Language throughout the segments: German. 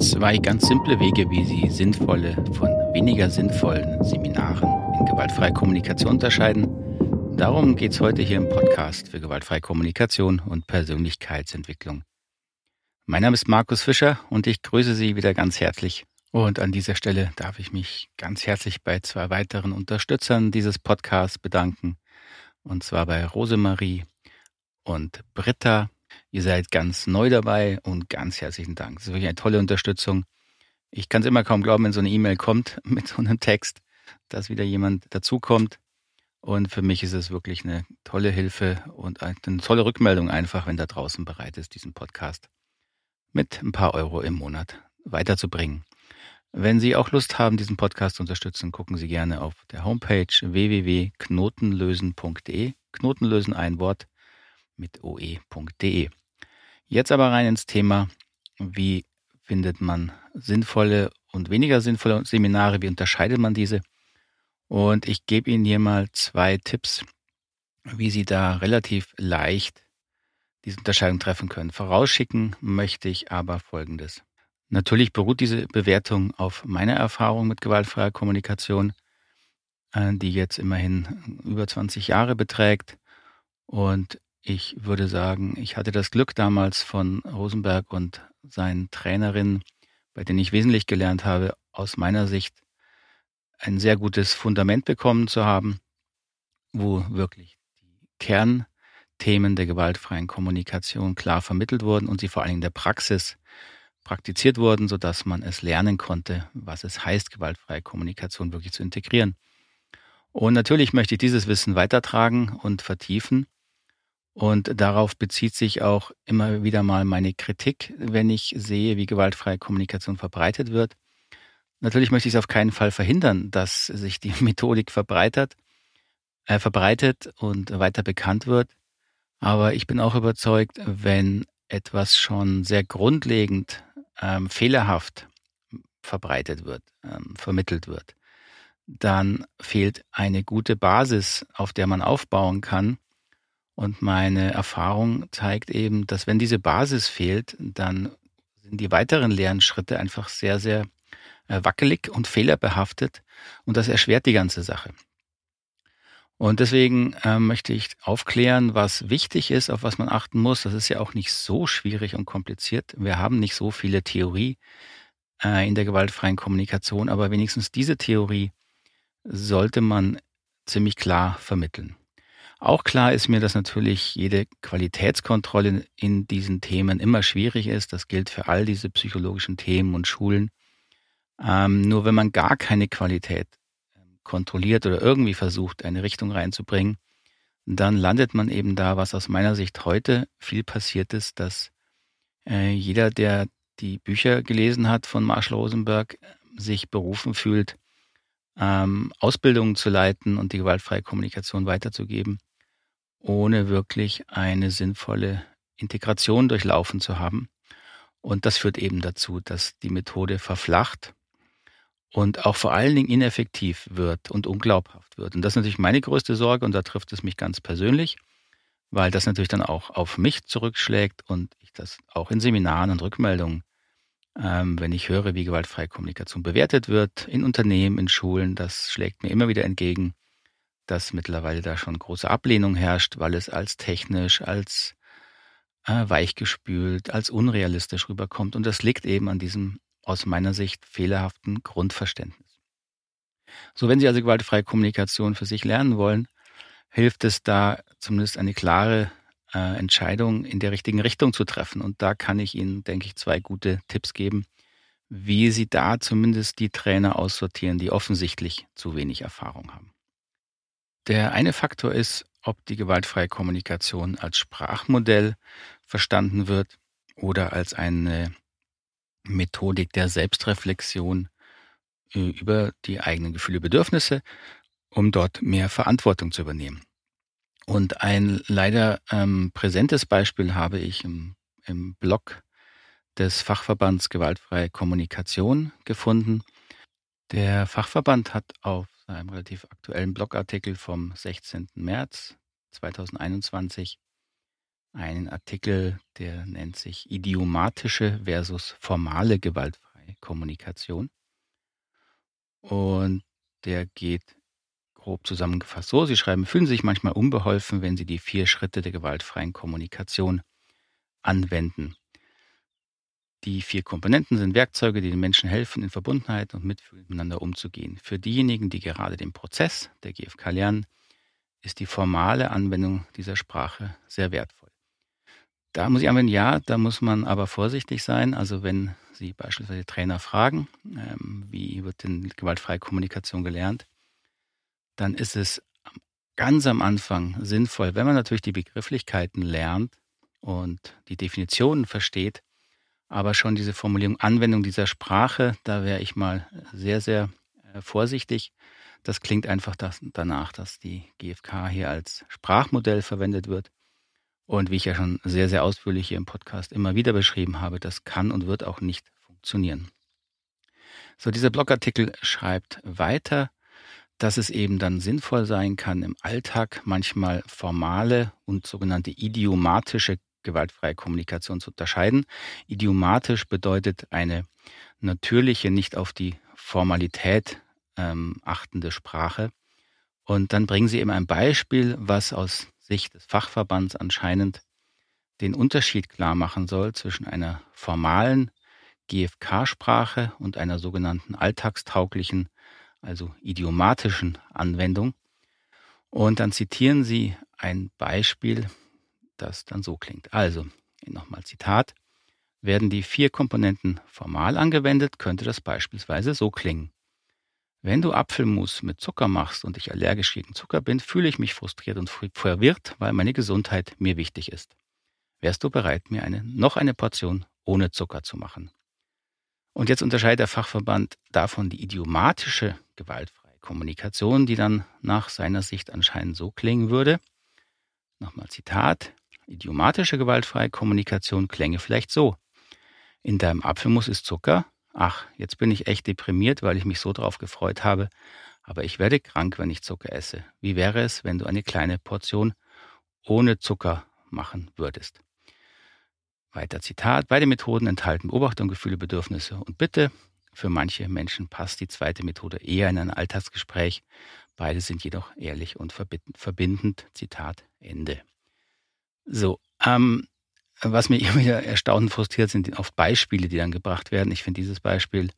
Zwei ganz simple Wege, wie Sie sinnvolle von weniger sinnvollen Seminaren in gewaltfreier Kommunikation unterscheiden. Darum geht es heute hier im Podcast für gewaltfreie Kommunikation und Persönlichkeitsentwicklung. Mein Name ist Markus Fischer und ich grüße Sie wieder ganz herzlich. Und an dieser Stelle darf ich mich ganz herzlich bei zwei weiteren Unterstützern dieses Podcasts bedanken. Und zwar bei Rosemarie und Britta. Ihr seid ganz neu dabei und ganz herzlichen Dank. Das ist wirklich eine tolle Unterstützung. Ich kann es immer kaum glauben, wenn so eine E-Mail kommt mit so einem Text, dass wieder jemand dazukommt. Und für mich ist es wirklich eine tolle Hilfe und eine tolle Rückmeldung einfach, wenn da draußen bereit ist, diesen Podcast mit ein paar Euro im Monat weiterzubringen. Wenn Sie auch Lust haben, diesen Podcast zu unterstützen, gucken Sie gerne auf der Homepage www.knotenlösen.de. Knotenlösen ein Wort mit oe.de. Jetzt aber rein ins Thema, wie findet man sinnvolle und weniger sinnvolle Seminare, wie unterscheidet man diese? Und ich gebe Ihnen hier mal zwei Tipps, wie Sie da relativ leicht diese Unterscheidung treffen können. Vorausschicken möchte ich aber Folgendes. Natürlich beruht diese Bewertung auf meiner Erfahrung mit gewaltfreier Kommunikation, äh, die jetzt immerhin über 20 Jahre beträgt. Und ich würde sagen, ich hatte das Glück damals von Rosenberg und seinen Trainerinnen, bei denen ich wesentlich gelernt habe, aus meiner Sicht ein sehr gutes Fundament bekommen zu haben, wo wirklich die Kernthemen der gewaltfreien Kommunikation klar vermittelt wurden und sie vor allen Dingen in der Praxis praktiziert wurden, sodass man es lernen konnte, was es heißt, gewaltfreie Kommunikation wirklich zu integrieren. Und natürlich möchte ich dieses Wissen weitertragen und vertiefen. Und darauf bezieht sich auch immer wieder mal meine Kritik, wenn ich sehe, wie gewaltfreie Kommunikation verbreitet wird. Natürlich möchte ich es auf keinen Fall verhindern, dass sich die Methodik verbreitert, äh, verbreitet und weiter bekannt wird. Aber ich bin auch überzeugt, wenn etwas schon sehr grundlegend ähm, fehlerhaft verbreitet wird, ähm, vermittelt wird, dann fehlt eine gute Basis, auf der man aufbauen kann. Und meine Erfahrung zeigt eben, dass wenn diese Basis fehlt, dann sind die weiteren Lernschritte einfach sehr, sehr äh, wackelig und fehlerbehaftet und das erschwert die ganze Sache. Und deswegen äh, möchte ich aufklären, was wichtig ist, auf was man achten muss. Das ist ja auch nicht so schwierig und kompliziert. Wir haben nicht so viele Theorie äh, in der gewaltfreien Kommunikation, aber wenigstens diese Theorie sollte man ziemlich klar vermitteln. Auch klar ist mir, dass natürlich jede Qualitätskontrolle in diesen Themen immer schwierig ist. Das gilt für all diese psychologischen Themen und Schulen. Ähm, nur wenn man gar keine Qualität kontrolliert oder irgendwie versucht, eine Richtung reinzubringen, dann landet man eben da, was aus meiner Sicht heute viel passiert ist, dass äh, jeder, der die Bücher gelesen hat von Marshall Rosenberg, sich berufen fühlt, ähm, Ausbildungen zu leiten und die gewaltfreie Kommunikation weiterzugeben, ohne wirklich eine sinnvolle Integration durchlaufen zu haben. Und das führt eben dazu, dass die Methode verflacht und auch vor allen Dingen ineffektiv wird und unglaubhaft wird. Und das ist natürlich meine größte Sorge und da trifft es mich ganz persönlich, weil das natürlich dann auch auf mich zurückschlägt und ich das auch in Seminaren und Rückmeldungen, ähm, wenn ich höre, wie gewaltfreie Kommunikation bewertet wird, in Unternehmen, in Schulen, das schlägt mir immer wieder entgegen, dass mittlerweile da schon große Ablehnung herrscht, weil es als technisch, als äh, weichgespült, als unrealistisch rüberkommt. Und das liegt eben an diesem aus meiner Sicht fehlerhaften Grundverständnis. So, wenn Sie also gewaltfreie Kommunikation für sich lernen wollen, hilft es da zumindest eine klare äh, Entscheidung in der richtigen Richtung zu treffen. Und da kann ich Ihnen, denke ich, zwei gute Tipps geben, wie Sie da zumindest die Trainer aussortieren, die offensichtlich zu wenig Erfahrung haben. Der eine Faktor ist, ob die gewaltfreie Kommunikation als Sprachmodell verstanden wird oder als eine Methodik der Selbstreflexion äh, über die eigenen Gefühle, Bedürfnisse, um dort mehr Verantwortung zu übernehmen. Und ein leider ähm, präsentes Beispiel habe ich im, im Blog des Fachverbands Gewaltfreie Kommunikation gefunden. Der Fachverband hat auf seinem relativ aktuellen Blogartikel vom 16. März 2021 einen Artikel, der nennt sich idiomatische versus formale Gewaltfreiheit Gewaltfreikommunikation. Und der geht grob zusammengefasst so. Sie schreiben, fühlen sich manchmal unbeholfen, wenn Sie die vier Schritte der gewaltfreien Kommunikation anwenden. Die vier Komponenten sind Werkzeuge, die den Menschen helfen, in Verbundenheit und Mitfühl miteinander umzugehen. Für diejenigen, die gerade den Prozess der GfK lernen, ist die formale Anwendung dieser Sprache sehr wertvoll. Da muss ich anwenden, ja, da muss man aber vorsichtig sein. Also wenn Sie beispielsweise Trainer fragen, ähm, wie wird denn gewaltfreie Kommunikation gelernt, dann ist es ganz am Anfang sinnvoll, wenn man natürlich die Begrifflichkeiten lernt und die Definitionen versteht, aber schon diese Formulierung Anwendung dieser Sprache, da wäre ich mal sehr, sehr äh, vorsichtig. Das klingt einfach das, danach, dass die GfK hier als Sprachmodell verwendet wird. Und wie ich ja schon sehr, sehr ausführlich hier im Podcast immer wieder beschrieben habe, das kann und wird auch nicht funktionieren. So, dieser Blogartikel schreibt weiter, dass es eben dann sinnvoll sein kann, im Alltag manchmal formale und sogenannte idiomatische gewaltfreie Kommunikation zu unterscheiden. Idiomatisch bedeutet eine natürliche, nicht auf die Formalität ähm, achtende Sprache. Und dann bringen Sie eben ein Beispiel, was aus Sicht des Fachverbands anscheinend den Unterschied klar machen soll zwischen einer formalen GFK-Sprache und einer sogenannten alltagstauglichen, also idiomatischen Anwendung. Und dann zitieren Sie ein Beispiel, das dann so klingt. Also, nochmal Zitat. Werden die vier Komponenten formal angewendet, könnte das beispielsweise so klingen. Wenn du Apfelmus mit Zucker machst und ich allergisch gegen Zucker bin, fühle ich mich frustriert und verwirrt, weil meine Gesundheit mir wichtig ist. Wärst du bereit, mir eine, noch eine Portion ohne Zucker zu machen? Und jetzt unterscheidet der Fachverband davon die idiomatische gewaltfreie Kommunikation, die dann nach seiner Sicht anscheinend so klingen würde. Nochmal Zitat. Idiomatische gewaltfreie Kommunikation klänge vielleicht so. In deinem Apfelmus ist Zucker, ach, jetzt bin ich echt deprimiert, weil ich mich so drauf gefreut habe, aber ich werde krank, wenn ich Zucker esse. Wie wäre es, wenn du eine kleine Portion ohne Zucker machen würdest? Weiter Zitat. Beide Methoden enthalten Beobachtung, Gefühle, Bedürfnisse und Bitte. Für manche Menschen passt die zweite Methode eher in ein Alltagsgespräch. Beide sind jedoch ehrlich und verbindend. Zitat Ende. So, ähm, was mich immer wieder erstaunt und frustriert, sind oft Beispiele, die dann gebracht werden. Ich finde dieses Beispiel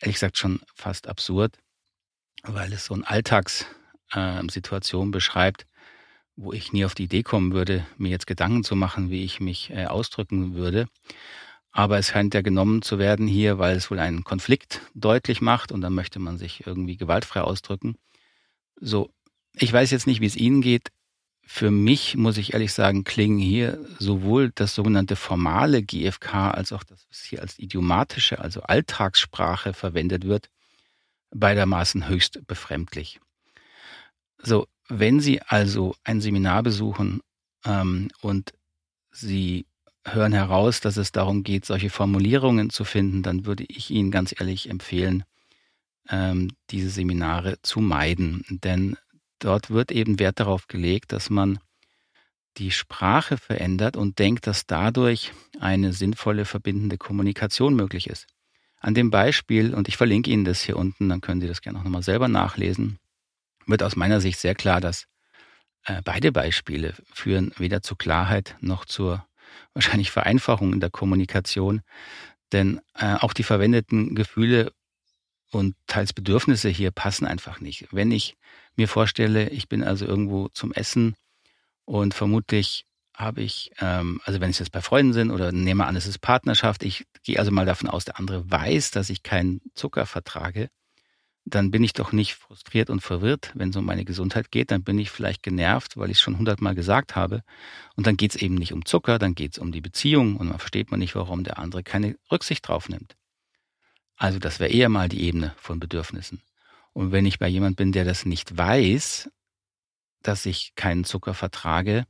ehrlich gesagt schon fast absurd, weil es so eine Alltagssituation äh, beschreibt, wo ich nie auf die Idee kommen würde, mir jetzt Gedanken zu machen, wie ich mich äh, ausdrücken würde. Aber es scheint ja genommen zu werden hier, weil es wohl einen Konflikt deutlich macht und dann möchte man sich irgendwie gewaltfrei ausdrücken. So, ich weiß jetzt nicht, wie es Ihnen geht. Für mich, muss ich ehrlich sagen, klingen hier sowohl das sogenannte formale GFK als auch das, was hier als idiomatische, also Alltagssprache verwendet wird, beidermaßen höchst befremdlich. So, wenn Sie also ein Seminar besuchen ähm, und Sie hören heraus, dass es darum geht, solche Formulierungen zu finden, dann würde ich Ihnen ganz ehrlich empfehlen, ähm, diese Seminare zu meiden. Denn dort wird eben Wert darauf gelegt, dass man die Sprache verändert und denkt, dass dadurch eine sinnvolle verbindende Kommunikation möglich ist. An dem Beispiel, und ich verlinke Ihnen das hier unten, dann können Sie das gerne auch nochmal selber nachlesen, wird aus meiner Sicht sehr klar, dass äh, beide Beispiele führen weder zur Klarheit noch zur wahrscheinlich Vereinfachung in der Kommunikation. Denn äh, auch die verwendeten Gefühle und teils Bedürfnisse hier passen einfach nicht. Wenn ich mir vorstelle, ich bin also irgendwo zum Essen und vermutlich habe ich, ähm, also wenn es jetzt bei Freunden sind oder nehme an, es ist Partnerschaft, ich gehe also mal davon aus, der andere weiß, dass ich keinen Zucker vertrage, dann bin ich doch nicht frustriert und verwirrt, wenn es um meine Gesundheit geht. Dann bin ich vielleicht genervt, weil ich es schon hundertmal gesagt habe. Und dann geht es eben nicht um Zucker, dann geht es um die Beziehung und man versteht man nicht, warum der andere keine Rücksicht drauf nimmt. Also das wäre eher mal die Ebene von Bedürfnissen. Und wenn ich bei jemand bin, der das nicht weiß, dass ich keinen Zucker vertrage,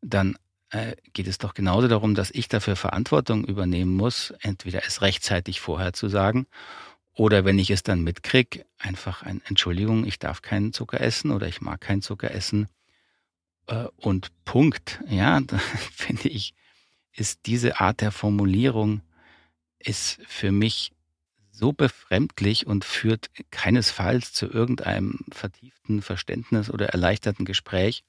dann äh, geht es doch genauso darum, dass ich dafür Verantwortung übernehmen muss, entweder es rechtzeitig vorher zu sagen oder wenn ich es dann mitkrieg, einfach ein Entschuldigung, ich darf keinen Zucker essen oder ich mag keinen Zucker essen. Äh, und Punkt. Ja, finde ich, ist diese Art der Formulierung ist für mich so befremdlich und führt keinesfalls zu irgendeinem vertieften Verständnis oder erleichterten Gespräch.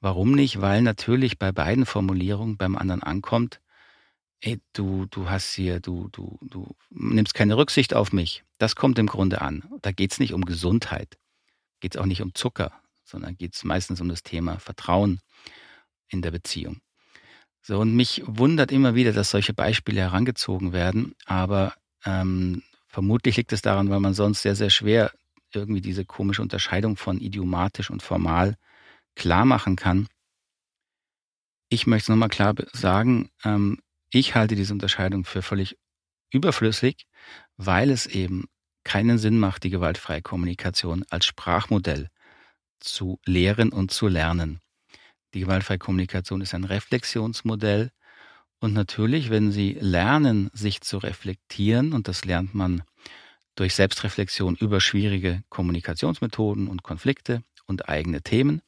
Warum nicht? Weil natürlich bei beiden Formulierungen beim anderen ankommt, ey, du, du hast hier, du, du, du nimmst keine Rücksicht auf mich. Das kommt im Grunde an. Da geht es nicht um Gesundheit, geht es auch nicht um Zucker, sondern geht es meistens um das Thema Vertrauen in der Beziehung. So, und mich wundert immer wieder, dass solche Beispiele herangezogen werden, aber ähm, vermutlich liegt es daran, weil man sonst sehr, sehr schwer irgendwie diese komische Unterscheidung von idiomatisch und formal klar machen kann. Ich möchte es nochmal klar sagen, ähm, ich halte diese Unterscheidung für völlig überflüssig, weil es eben keinen Sinn macht, die gewaltfreie Kommunikation als Sprachmodell zu lehren und zu lernen. Die gewaltfreie Kommunikation ist ein Reflexionsmodell. Und natürlich, wenn Sie lernen, sich zu reflektieren, und das lernt man durch Selbstreflexion über schwierige Kommunikationsmethoden und Konflikte und eigene Themen,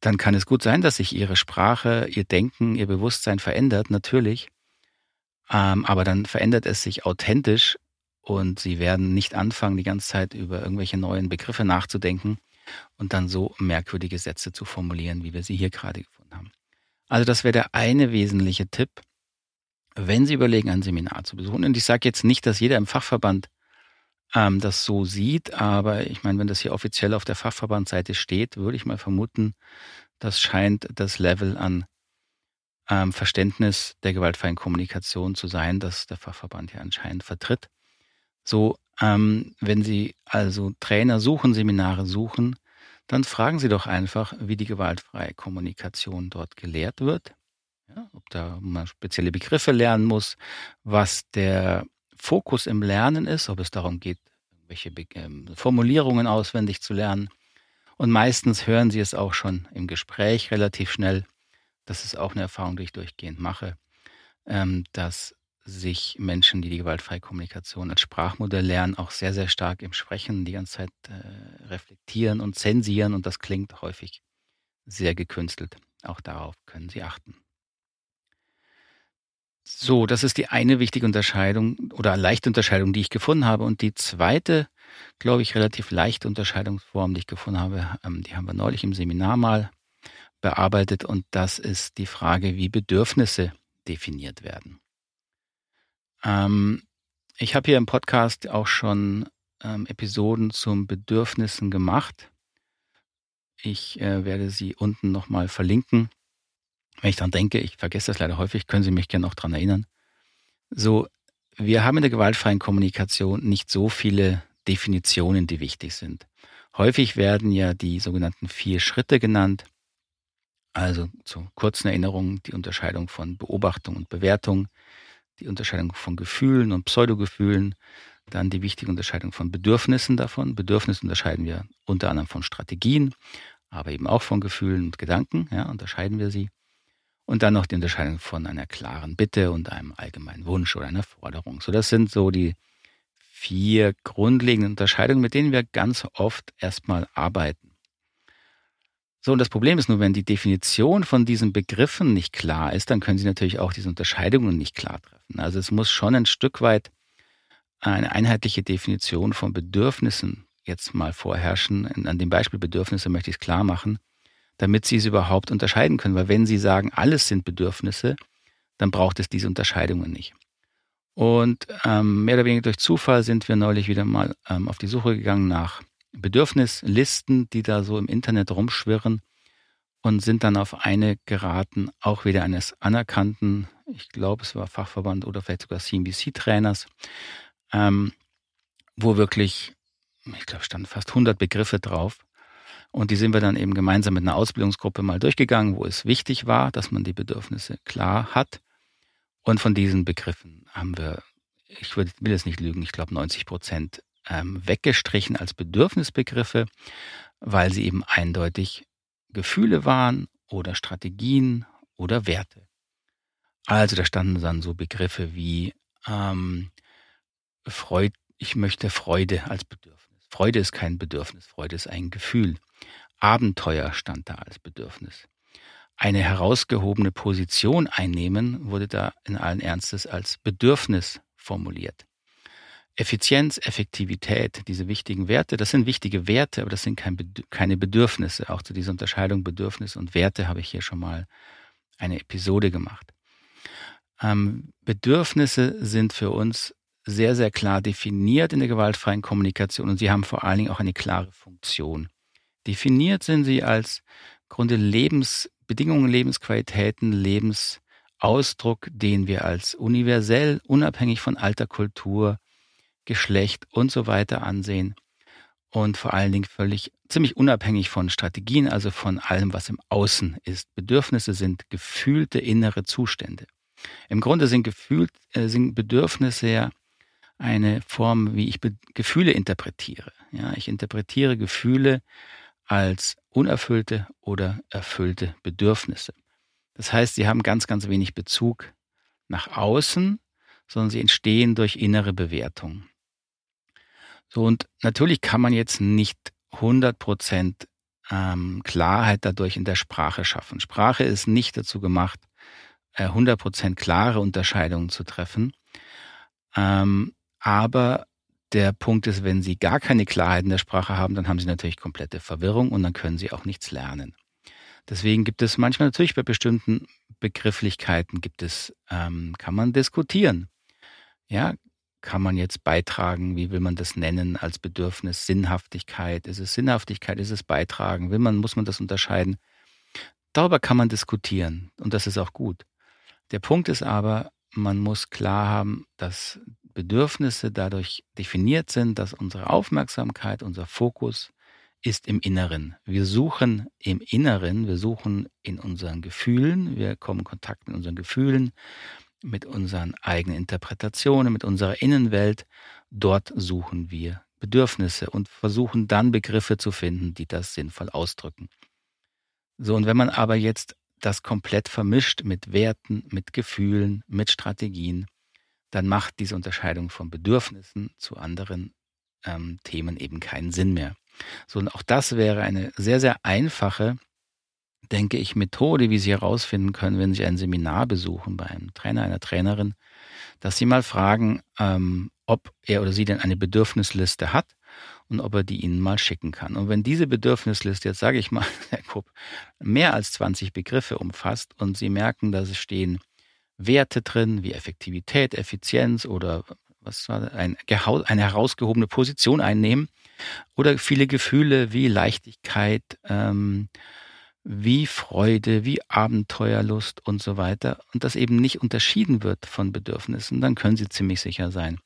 dann kann es gut sein, dass sich Ihre Sprache, Ihr Denken, Ihr Bewusstsein verändert, natürlich. Ähm, aber dann verändert es sich authentisch und sie werden nicht anfangen, die ganze Zeit über irgendwelche neuen Begriffe nachzudenken und dann so merkwürdige Sätze zu formulieren, wie wir sie hier gerade. Also das wäre der eine wesentliche Tipp, wenn Sie überlegen, ein Seminar zu besuchen. Und ich sage jetzt nicht, dass jeder im Fachverband ähm, das so sieht, aber ich meine, wenn das hier offiziell auf der Fachverbandseite steht, würde ich mal vermuten, das scheint das Level an ähm, Verständnis der gewaltfreien Kommunikation zu sein, das der Fachverband ja anscheinend vertritt. So, ähm, wenn Sie also Trainer suchen, Seminare suchen, dann fragen Sie doch einfach, wie die gewaltfreie Kommunikation dort gelehrt wird. Ja, ob da man spezielle Begriffe lernen muss, was der Fokus im Lernen ist, ob es darum geht, welche ähm, Formulierungen auswendig zu lernen. Und meistens hören Sie es auch schon im Gespräch relativ schnell, das ist auch eine Erfahrung, die ich durchgehend mache, ähm, dass sich Menschen, die die gewaltfreie Kommunikation als Sprachmodell lernen, auch sehr, sehr stark im Sprechen die ganze Zeit äh, reflektieren und zensieren und das klingt häufig sehr gekünstelt. Auch darauf können Sie achten. So, das ist die eine wichtige Unterscheidung oder leichte Unterscheidung, die ich gefunden habe. Und die zweite, glaube ich, relativ leichte Unterscheidungsform, die ich gefunden habe, ähm, die haben wir neulich im Seminar mal bearbeitet und das ist die Frage, wie Bedürfnisse definiert werden. Ähm, ich habe hier im Podcast auch schon ähm, Episoden zum Bedürfnissen gemacht. Ich äh, werde sie unten nochmal verlinken. Wenn ich daran denke, ich vergesse das leider häufig, können Sie mich gerne auch daran erinnern. So, wir haben in der gewaltfreien Kommunikation nicht so viele Definitionen, die wichtig sind. Häufig werden ja die sogenannten vier Schritte genannt. Also zur kurzen Erinnerung die Unterscheidung von Beobachtung und Bewertung, die Unterscheidung von Gefühlen und Pseudogefühlen, dann die wichtige Unterscheidung von Bedürfnissen davon. Bedürfnisse unterscheiden wir unter anderem von Strategien, aber eben auch von Gefühlen und Gedanken, ja, unterscheiden wir sie. Und dann noch die Unterscheidung von einer klaren Bitte und einem allgemeinen Wunsch oder einer Forderung. So, das sind so die vier grundlegenden Unterscheidungen, mit denen wir ganz oft erstmal arbeiten. So, und das Problem ist nur, wenn die Definition von diesen Begriffen nicht klar ist, dann können Sie natürlich auch diese Unterscheidungen nicht klar treffen. Also es muss schon ein Stück weit eine einheitliche Definition von Bedürfnissen jetzt mal vorherrschen. An dem Beispiel Bedürfnisse möchte ich es klar machen, damit Sie es überhaupt unterscheiden können. Weil wenn Sie sagen, alles sind Bedürfnisse, dann braucht es diese Unterscheidungen nicht. Und ähm, mehr oder weniger durch Zufall sind wir neulich wieder mal ähm, auf die Suche gegangen nach Bedürfnislisten, die da so im Internet rumschwirren und sind dann auf eine geraten, auch wieder eines anerkannten, ich glaube es war Fachverband oder vielleicht sogar CNBC-Trainers, ähm, wo wirklich, ich glaube, standen fast 100 Begriffe drauf. Und die sind wir dann eben gemeinsam mit einer Ausbildungsgruppe mal durchgegangen, wo es wichtig war, dass man die Bedürfnisse klar hat. Und von diesen Begriffen haben wir, ich will es nicht lügen, ich glaube 90 Prozent ähm, weggestrichen als Bedürfnisbegriffe, weil sie eben eindeutig Gefühle waren oder Strategien oder Werte. Also da standen dann so Begriffe wie ähm, Freud, ich möchte Freude als Bedürfnis. Freude ist kein Bedürfnis, Freude ist ein Gefühl. Abenteuer stand da als Bedürfnis. Eine herausgehobene Position einnehmen wurde da in allen Ernstes als Bedürfnis formuliert. Effizienz, Effektivität, diese wichtigen Werte, das sind wichtige Werte, aber das sind kein, keine Bedürfnisse. Auch zu dieser Unterscheidung Bedürfnis und Werte habe ich hier schon mal eine Episode gemacht. Ähm, Bedürfnisse sind für uns sehr, sehr klar definiert in der gewaltfreien Kommunikation und sie haben vor allen Dingen auch eine klare Funktion. Definiert sind sie als Grunde Lebensbedingungen, Lebensqualitäten, Lebensausdruck, den wir als universell, unabhängig von Alter, Kultur, Geschlecht und so weiter ansehen und vor allen Dingen völlig ziemlich unabhängig von Strategien, also von allem, was im Außen ist. Bedürfnisse sind gefühlte innere Zustände. Im Grunde sind, gefühlt, äh, sind Bedürfnisse ja eine Form, wie ich Be Gefühle interpretiere. Ja, ich interpretiere Gefühle als unerfüllte oder erfüllte Bedürfnisse. Das heißt, sie haben ganz, ganz wenig Bezug nach außen, sondern sie entstehen durch innere Bewertung. So, und natürlich kann man jetzt nicht 100 Prozent ähm, Klarheit dadurch in der Sprache schaffen. Sprache ist nicht dazu gemacht, 100 äh, Prozent klare Unterscheidungen zu treffen. Ähm, aber der Punkt ist, wenn Sie gar keine Klarheit in der Sprache haben, dann haben Sie natürlich komplette Verwirrung und dann können Sie auch nichts lernen. Deswegen gibt es manchmal natürlich bei bestimmten Begrifflichkeiten gibt es, ähm, kann man diskutieren. Ja, kann man jetzt beitragen? Wie will man das nennen als Bedürfnis? Sinnhaftigkeit? Ist es Sinnhaftigkeit? Ist es beitragen? Will man, muss man das unterscheiden? Darüber kann man diskutieren und das ist auch gut. Der Punkt ist aber, man muss klar haben, dass Bedürfnisse dadurch definiert sind, dass unsere Aufmerksamkeit, unser Fokus ist im Inneren. Wir suchen im Inneren, wir suchen in unseren Gefühlen, wir kommen in Kontakt mit unseren Gefühlen, mit unseren eigenen Interpretationen, mit unserer Innenwelt. Dort suchen wir Bedürfnisse und versuchen dann Begriffe zu finden, die das sinnvoll ausdrücken. So, und wenn man aber jetzt das komplett vermischt mit Werten, mit Gefühlen, mit Strategien, dann macht diese Unterscheidung von Bedürfnissen zu anderen ähm, Themen eben keinen Sinn mehr. So, und auch das wäre eine sehr, sehr einfache denke ich, Methode, wie Sie herausfinden können, wenn Sie ein Seminar besuchen bei einem Trainer, einer Trainerin, dass Sie mal fragen, ähm, ob er oder sie denn eine Bedürfnisliste hat und ob er die Ihnen mal schicken kann. Und wenn diese Bedürfnisliste, jetzt sage ich mal, Herr Krupp, mehr als 20 Begriffe umfasst und Sie merken, dass es stehen Werte drin, wie Effektivität, Effizienz oder was war das, ein, eine herausgehobene Position einnehmen oder viele Gefühle wie Leichtigkeit, ähm, wie Freude, wie Abenteuerlust und so weiter. Und das eben nicht unterschieden wird von Bedürfnissen, dann können Sie ziemlich sicher sein,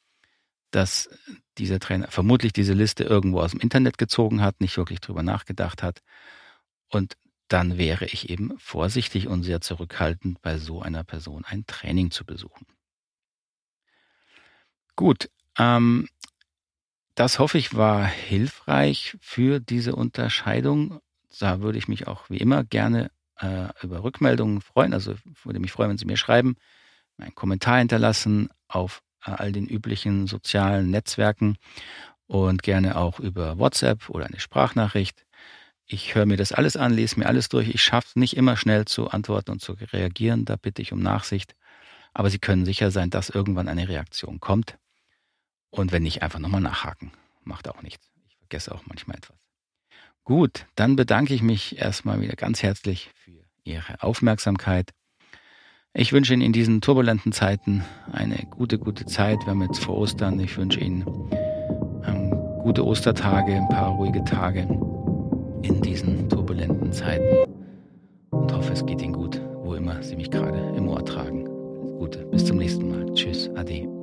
dass dieser Trainer vermutlich diese Liste irgendwo aus dem Internet gezogen hat, nicht wirklich drüber nachgedacht hat. Und dann wäre ich eben vorsichtig und sehr zurückhaltend, bei so einer Person ein Training zu besuchen. Gut, ähm, das hoffe ich war hilfreich für diese Unterscheidung da würde ich mich auch wie immer gerne äh, über Rückmeldungen freuen. Also würde mich freuen, wenn Sie mir schreiben, einen Kommentar hinterlassen auf äh, all den üblichen sozialen Netzwerken und gerne auch über WhatsApp oder eine Sprachnachricht. Ich höre mir das alles an, lese mir alles durch. Ich schaffe es nicht immer schnell zu antworten und zu reagieren. Da bitte ich um Nachsicht. Aber Sie können sicher sein, dass irgendwann eine Reaktion kommt. Und wenn nicht, einfach nochmal nachhaken. Macht auch nichts. Ich vergesse auch manchmal etwas. Gut, dann bedanke ich mich erstmal wieder ganz herzlich für Ihre Aufmerksamkeit. Ich wünsche Ihnen in diesen turbulenten Zeiten eine gute, gute Zeit. Wir haben jetzt vor Ostern. Ich wünsche Ihnen ähm, gute Ostertage, ein paar ruhige Tage in diesen turbulenten Zeiten und hoffe, es geht Ihnen gut, wo immer Sie mich gerade im Ohr tragen. Alles Gute, bis zum nächsten Mal. Tschüss, Ade.